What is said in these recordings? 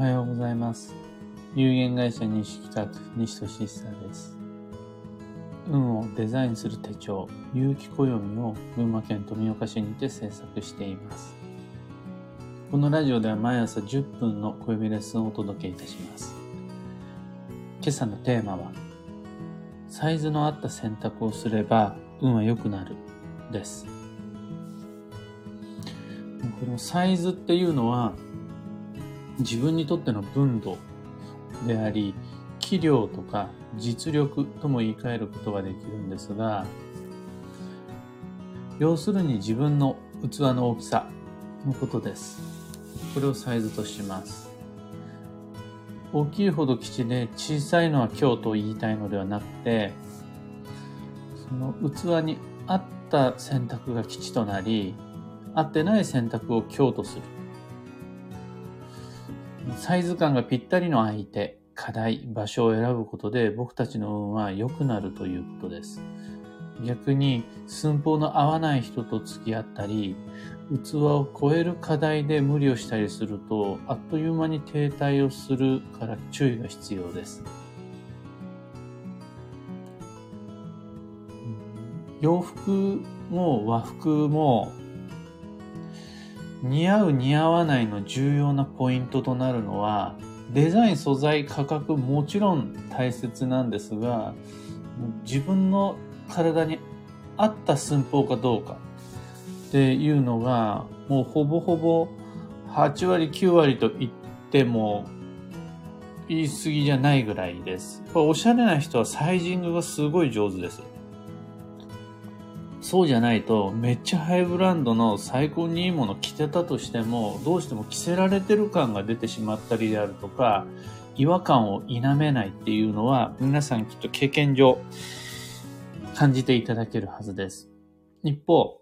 はようございます。有限会社西企画、西俊久です。運をデザインする手帳、有機暦を群馬県富岡市にて制作しています。このラジオでは毎朝10分の暦レッスンをお届けいたします。今朝のテーマは、サイズの合った選択をすれば運は良くなるです。このサイズっていうのは自分にとっての分度であり、器量とか実力とも言い換えることができるんですが、要するに自分の器の大きさのことです。これをサイズとします。大きいほど吉で小さいのは強と言いたいのではなくて、その器に合った選択が吉となり、合ってない選択を強とする。サイズ感がぴったりの相手、課題、場所を選ぶことで僕たちの運は良くなるということです。逆に寸法の合わない人と付き合ったり、器を超える課題で無理をしたりすると、あっという間に停滞をするから注意が必要です。洋服も和服も似合う似合わないの重要なポイントとなるのはデザイン素材価格もちろん大切なんですが自分の体に合った寸法かどうかっていうのがもうほぼほぼ8割9割と言っても言い過ぎじゃないぐらいです。おしゃれな人はサイジングがすごい上手です。そうじゃないと、めっちゃハイブランドの最高にいいもの着てたとしても、どうしても着せられてる感が出てしまったりであるとか、違和感を否めないっていうのは、皆さんきっと経験上感じていただけるはずです。一方、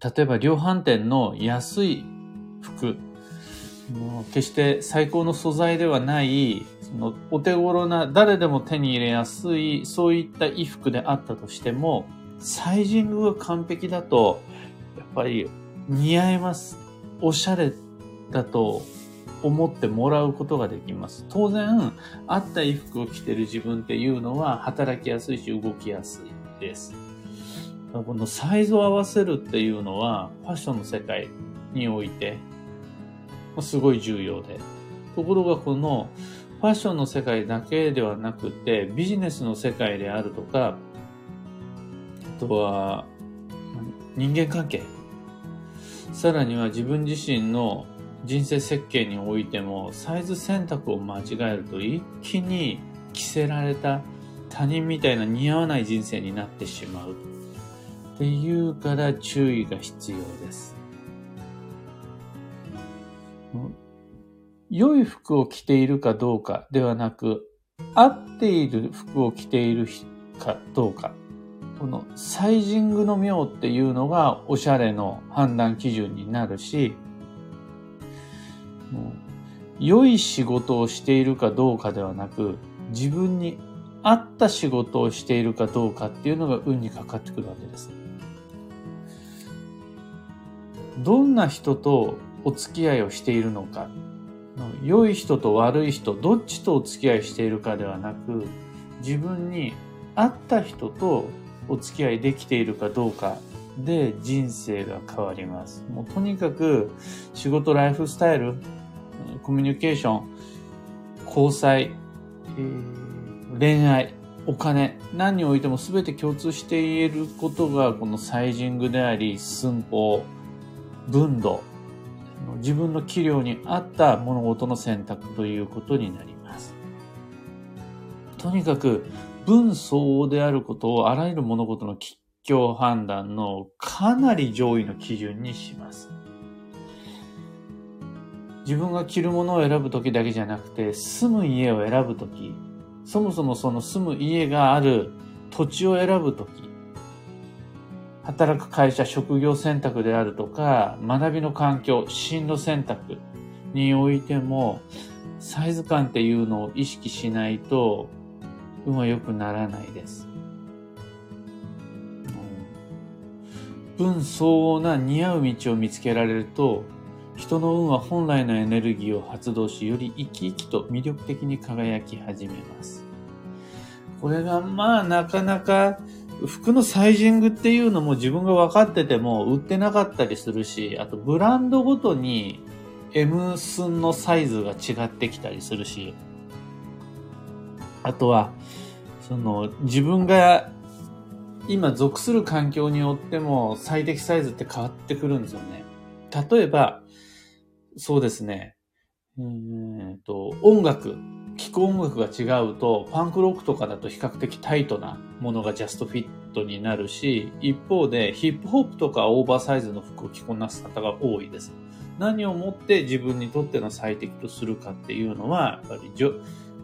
例えば量販店の安い服、決して最高の素材ではない、そのお手頃な誰でも手に入れやすい、そういった衣服であったとしても、サイジングが完璧だと、やっぱり似合います。おしゃれだと思ってもらうことができます。当然、合った衣服を着てる自分っていうのは働きやすいし動きやすいです。このサイズを合わせるっていうのはファッションの世界においてすごい重要で。ところがこのファッションの世界だけではなくてビジネスの世界であるとかとは、人間関係。さらには自分自身の人生設計においても、サイズ選択を間違えると一気に着せられた他人みたいな似合わない人生になってしまう。っていうから注意が必要です。良い服を着ているかどうかではなく、合っている服を着ているかどうか。このサイジングの妙っていうのがおしゃれの判断基準になるし、もう良い仕事をしているかどうかではなく、自分に合った仕事をしているかどうかっていうのが運にかかってくるわけです。どんな人とお付き合いをしているのか、良い人と悪い人、どっちとお付き合いしているかではなく、自分に合った人とお付き合いできているかどうかで人生が変わります。もうとにかく仕事、ライフスタイル、コミュニケーション、交際、えー、恋愛、お金、何においても全て共通して言えることがこのサイジングであり、寸法、分度、自分の器量に合った物事の選択ということになります。とにかく分相応であることをあらゆる物事の吉凶判断のかなり上位の基準にします。自分が着るものを選ぶときだけじゃなくて、住む家を選ぶとき、そもそもその住む家がある土地を選ぶとき、働く会社、職業選択であるとか、学びの環境、進路選択においても、サイズ感っていうのを意識しないと、運は良くならないです。分相応な似合う道を見つけられると、人の運は本来のエネルギーを発動し、より生き生きと魅力的に輝き始めます。これがまあなかなか服のサイジングっていうのも自分が分かってても売ってなかったりするし、あとブランドごとに M 寸のサイズが違ってきたりするし、あとは、その自分が今属する環境によっても最適サイズって変わってくるんですよね。例えば、そうですね、えー、と音楽。聴く音楽が違うと、パンクロックとかだと比較的タイトなものがジャストフィットになるし、一方でヒップホップとかオーバーサイズの服を着こなす方が多いです。何をもって自分にとっての最適とするかっていうのは、やっぱり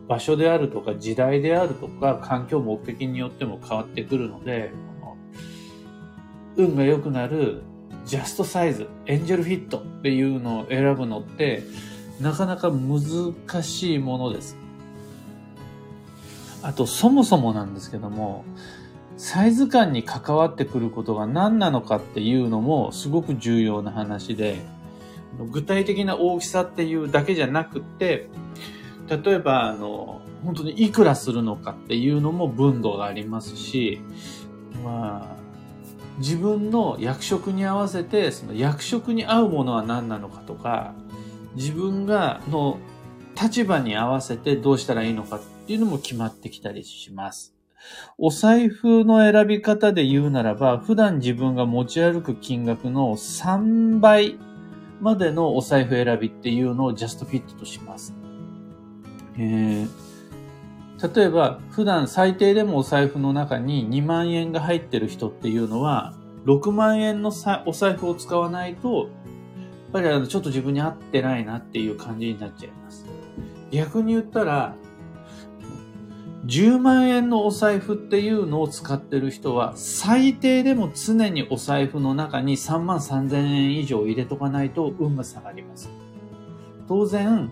場所であるとか時代であるとか環境目的によっても変わってくるので、運が良くなるジャストサイズ、エンジェルフィットっていうのを選ぶのって、なかなか難しいものです。あと、そもそもなんですけども、サイズ感に関わってくることが何なのかっていうのもすごく重要な話で、具体的な大きさっていうだけじゃなくて、例えば、あの、本当にいくらするのかっていうのも分度がありますし、まあ、自分の役職に合わせて、その役職に合うものは何なのかとか、自分が、の立場に合わせてどうしたらいいのかっていうのも決まってきたりします。お財布の選び方で言うならば、普段自分が持ち歩く金額の3倍までのお財布選びっていうのをジャストフィットとします。えー、例えば、普段最低でもお財布の中に2万円が入ってる人っていうのは、6万円のお財布を使わないと、やっぱりあのちょっと自分に合ってないなっていう感じになっちゃいます。逆に言ったら、10万円のお財布っていうのを使ってる人は、最低でも常にお財布の中に3万3000円以上入れとかないと運が下がります。当然、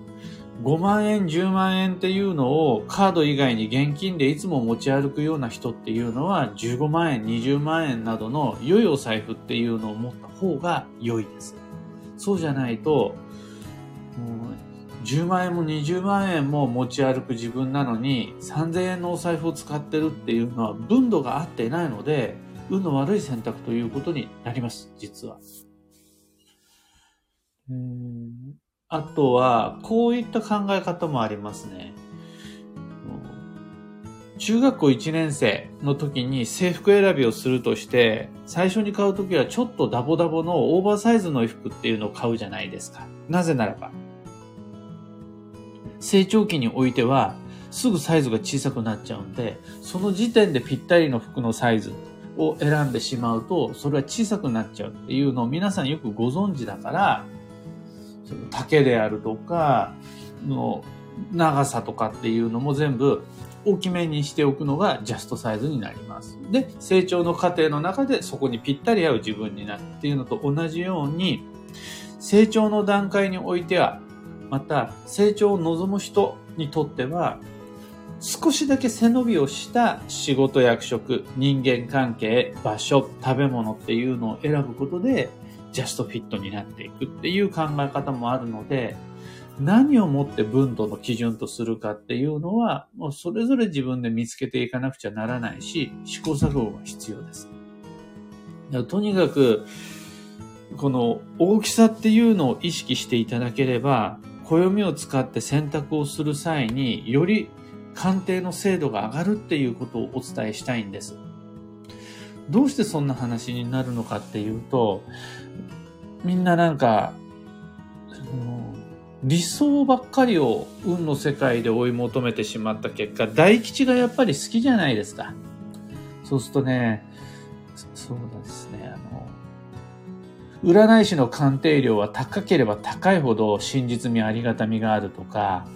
5万円、10万円っていうのをカード以外に現金でいつも持ち歩くような人っていうのは15万円、20万円などの良いお財布っていうのを持った方が良いです。そうじゃないと、10万円も20万円も持ち歩く自分なのに3000円のお財布を使ってるっていうのは分度が合っていないので運の悪い選択ということになります、実は。あとは、こういった考え方もありますね。中学校1年生の時に制服選びをするとして、最初に買う時はちょっとダボダボのオーバーサイズの衣服っていうのを買うじゃないですか。なぜならば、成長期においては、すぐサイズが小さくなっちゃうんで、その時点でぴったりの服のサイズを選んでしまうと、それは小さくなっちゃうっていうのを皆さんよくご存知だから、丈であるとか、の長さとかっていうのも全部大きめにしておくのがジャストサイズになります。で、成長の過程の中でそこにぴったり合う自分になるっていうのと同じように、成長の段階においてはまた成長を望む人にとっては少しだけ背伸びをした仕事役職、人間関係、場所、食べ物っていうのを選ぶことでジャストフィットになっていくっていう考え方もあるので、何をもって分度の基準とするかっていうのは、もうそれぞれ自分で見つけていかなくちゃならないし、試行錯誤が必要です。とにかく、この大きさっていうのを意識していただければ、暦を使って選択をする際により鑑定の精度が上がるっていうことをお伝えしたいんです。どうしてそんな話になるのかっていうと、みんななんか、理想ばっかりを運の世界で追い求めてしまった結果、大吉がやっぱり好きじゃないですか。そうするとね、そうですね、あの、占い師の鑑定料は高ければ高いほど真実味ありがたみがあるとか、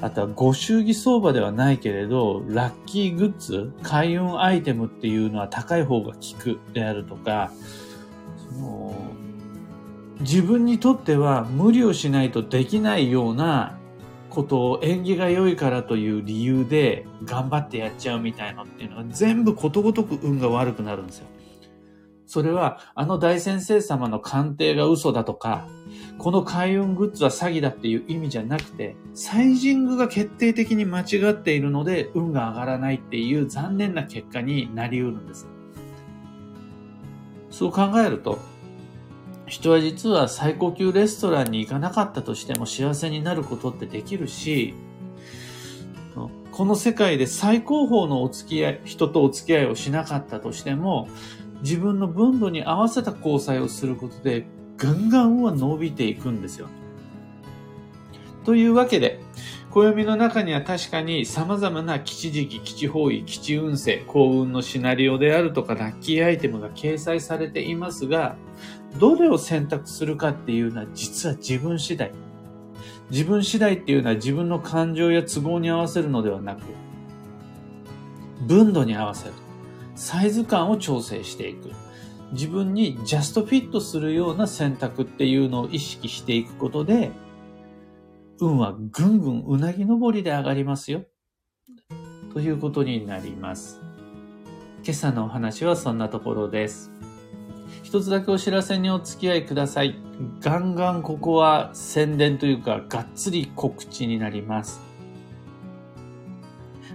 あとはご祝儀相場ではないけれど、ラッキーグッズ、開運アイテムっていうのは高い方が効くであるとか、その自分にとっては無理をしないとできないようなことを縁起が良いからという理由で頑張ってやっちゃうみたいのっていうのは全部ことごとく運が悪くなるんですよ。それは、あの大先生様の鑑定が嘘だとか、この開運グッズは詐欺だっていう意味じゃなくて、サイジングが決定的に間違っているので、運が上がらないっていう残念な結果になり得るんです。そう考えると、人は実は最高級レストランに行かなかったとしても幸せになることってできるし、この世界で最高峰のお付き合い、人とお付き合いをしなかったとしても、自分の分度に合わせた交際をすることで、ガンガンは伸びていくんですよ。というわけで、暦の中には確かに様々な吉時期、吉方位、吉運勢、幸運のシナリオであるとかラッキーアイテムが掲載されていますが、どれを選択するかっていうのは実は自分次第。自分次第っていうのは自分の感情や都合に合わせるのではなく、分度に合わせる。サイズ感を調整していく。自分にジャストフィットするような選択っていうのを意識していくことで、運はぐんぐんうなぎ登りで上がりますよ。ということになります。今朝のお話はそんなところです。一つだけお知らせにお付き合いください。ガンガンここは宣伝というか、がっつり告知になります。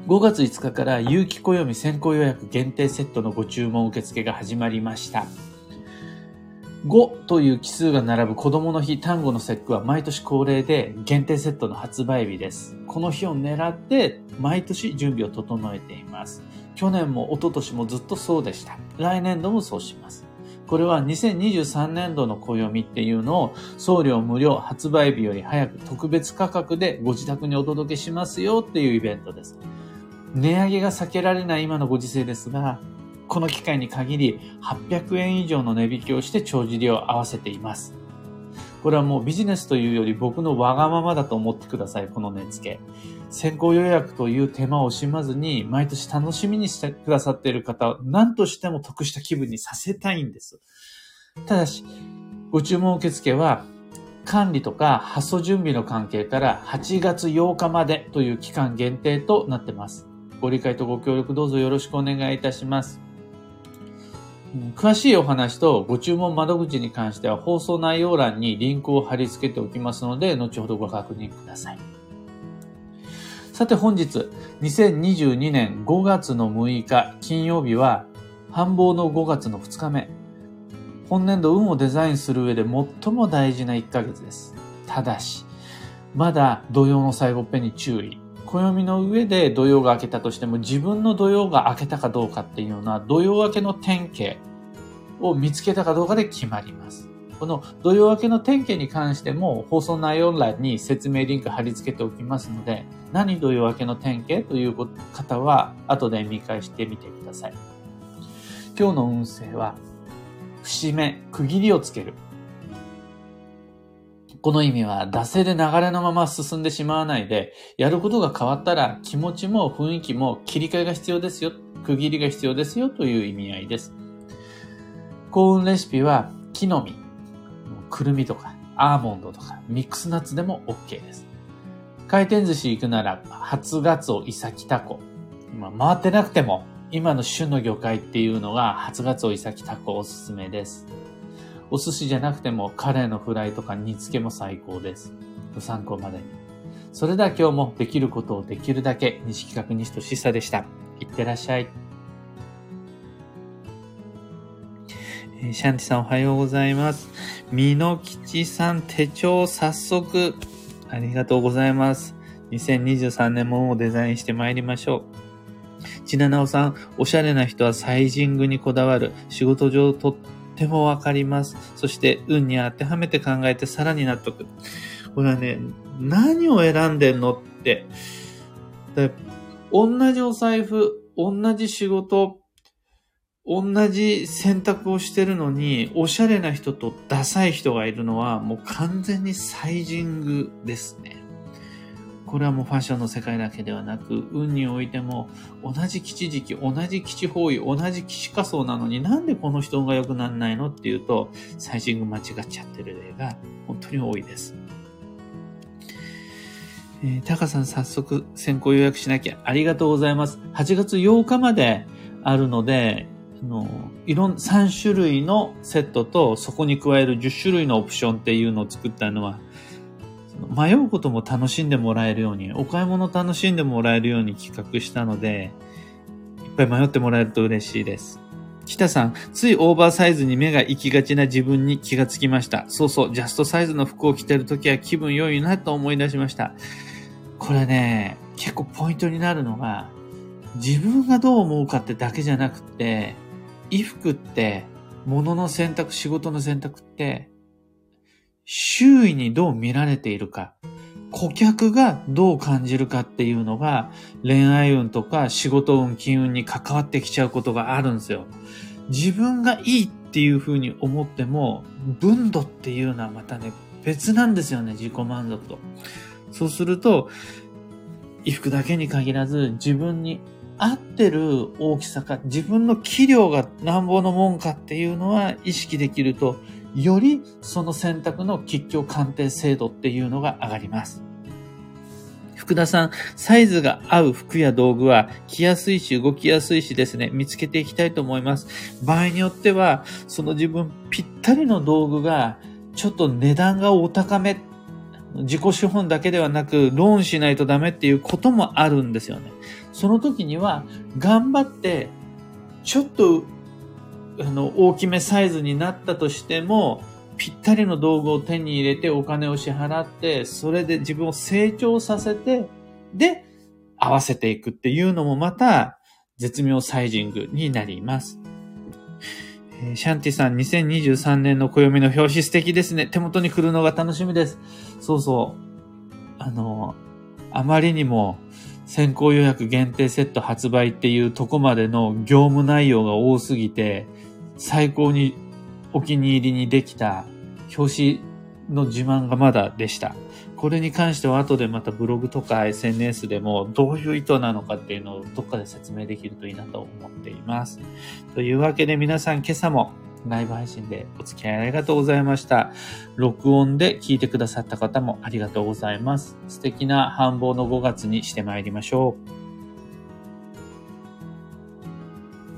5月5日から有機暦先行予約限定セットのご注文受付が始まりました。5という奇数が並ぶ子供の日単語の節句は毎年恒例で限定セットの発売日です。この日を狙って毎年準備を整えています。去年も一昨年もずっとそうでした。来年度もそうします。これは2023年度の暦っていうのを送料無料発売日より早く特別価格でご自宅にお届けしますよっていうイベントです。値上げが避けられない今のご時世ですが、この機会に限り800円以上の値引きをして帳尻を合わせています。これはもうビジネスというより僕のわがままだと思ってください、この値付け。先行予約という手間を惜しまずに、毎年楽しみにしてくださっている方、何としても得した気分にさせたいんです。ただし、ご注文受付は、管理とか発送準備の関係から8月8日までという期間限定となってます。ご理解とご協力どうぞよろしくお願いいたします。詳しいお話とご注文窓口に関しては放送内容欄にリンクを貼り付けておきますので、後ほどご確認ください。さて本日、2022年5月の6日金曜日は、繁忙の5月の2日目。本年度運をデザインする上で最も大事な1ヶ月です。ただし、まだ土曜の最後っぺに注意。暦の上で土曜が明けたとしても自分の土曜が明けたかどうかっていうのは土曜明けの典型を見つけたかどうかで決まります。この土曜明けの典型に関しても放送内容欄に説明リンク貼り付けておきますので、何土曜明けの典型という方は後で見返してみてください。今日の運勢は、節目、区切りをつける。この意味は、惰性で流れのまま進んでしまわないで、やることが変わったら気持ちも雰囲気も切り替えが必要ですよ、区切りが必要ですよという意味合いです。幸運レシピは、木の実、くるみとか、アーモンドとか、ミックスナッツでも OK です。回転寿司行くなら、初ガツオ、イサキタコ。ま、回ってなくても、今の旬の魚介っていうのが、初ガツオ、イサキタコおすすめです。お寿司じゃなくてもカレーのフライとか煮付けも最高です。ご参考までに。それでは今日もできることをできるだけ、西企画西としさでした。いってらっしゃい。え、シャンティさんおはようございます。みのきちさん手帳早速、ありがとうございます。2023年ももデザインして参りましょう。ちななおさん、おしゃれな人はサイジングにこだわる。仕事上とってもわかります。そして、運に当てはめて考えてさらに納得。これはね、何を選んでんのって。同じお財布、同じ仕事、同じ選択をしてるのに、おしゃれな人とダサい人がいるのは、もう完全にサイジングですね。これはもうファッションの世界だけではなく、運においても、同じ基地時期、同じ基地方位、同じ基地仮想なのになんでこの人が良くならないのっていうと、サイジング間違っちゃってる例が本当に多いです。えー、タカさん早速先行予約しなきゃありがとうございます。8月8日まであるので、あの、いろん、3種類のセットと、そこに加える10種類のオプションっていうのを作ったのは、迷うことも楽しんでもらえるように、お買い物楽しんでもらえるように企画したので、いっぱい迷ってもらえると嬉しいです。北さん、ついオーバーサイズに目が行きがちな自分に気がつきました。そうそう、ジャストサイズの服を着てるときは気分良いなと思い出しました。これね、結構ポイントになるのが、自分がどう思うかってだけじゃなくて、衣服って、物の選択、仕事の選択って、周囲にどう見られているか、顧客がどう感じるかっていうのが、恋愛運とか仕事運、金運に関わってきちゃうことがあるんですよ。自分がいいっていうふうに思っても、分度っていうのはまたね、別なんですよね、自己満足と。そうすると、衣服だけに限らず、自分に合ってる大きさか、自分の器量がなんぼのもんかっていうのは意識できると、よりその選択の吉祥鑑定精度っていうのが上がります。福田さん、サイズが合う服や道具は着やすいし動きやすいしですね、見つけていきたいと思います。場合によっては、その自分ぴったりの道具がちょっと値段がお高め、自己資本だけではなくローンしないとダメっていうこともあるんですよね。その時には頑張ってちょっとあの、大きめサイズになったとしても、ぴったりの道具を手に入れてお金を支払って、それで自分を成長させて、で、合わせていくっていうのもまた、絶妙サイジングになります。えー、シャンティさん、2023年の暦の表紙素敵ですね。手元に来るのが楽しみです。そうそう。あの、あまりにも先行予約限定セット発売っていうとこまでの業務内容が多すぎて、最高にお気に入りにできた表紙の自慢がまだでした。これに関しては後でまたブログとか SNS でもどういう意図なのかっていうのをどっかで説明できるといいなと思っています。というわけで皆さん今朝もライブ配信でお付き合いありがとうございました。録音で聞いてくださった方もありがとうございます。素敵な繁忙の5月にしてまいりましょう。